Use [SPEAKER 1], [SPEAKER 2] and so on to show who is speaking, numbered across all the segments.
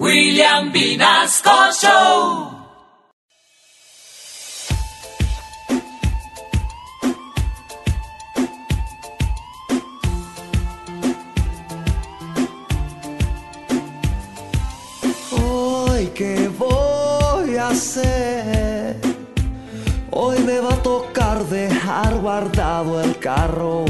[SPEAKER 1] William Vinasco Show.
[SPEAKER 2] Hoy, ¿qué voy a hacer? Hoy me va a tocar dejar guardado el carro.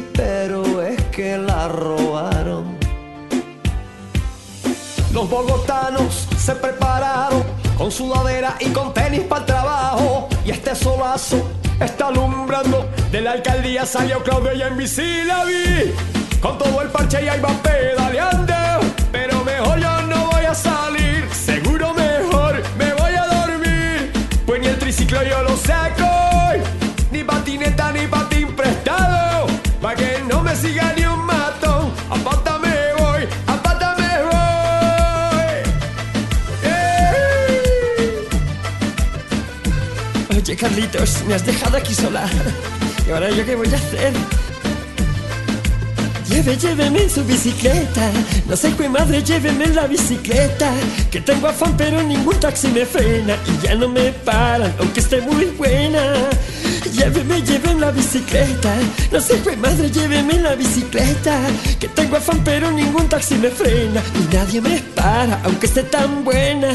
[SPEAKER 2] Pero es que la robaron. Los bogotanos se prepararon con sudadera y con tenis para el trabajo. Y este solazo está alumbrando. De la alcaldía salió Claudia y en bici vi. Con todo el parche y ahí va pedaleando. Pero mejor yo no voy a salir. Seguro mejor me voy a dormir. Pues ni el triciclo yo lo saco.
[SPEAKER 3] Oye, Carlitos, me has dejado aquí sola. ¿Y ahora yo qué voy a hacer? Lleve, lléveme en su bicicleta. No sé qué madre, lléveme en la bicicleta. Que tengo afán, pero ningún taxi me frena. Y ya no me paran, aunque esté muy buena. Lléveme, lléveme en la bicicleta. No sé qué madre, lléveme en la bicicleta. Que tengo afán, pero ningún taxi me frena. Y nadie me para, aunque esté tan buena.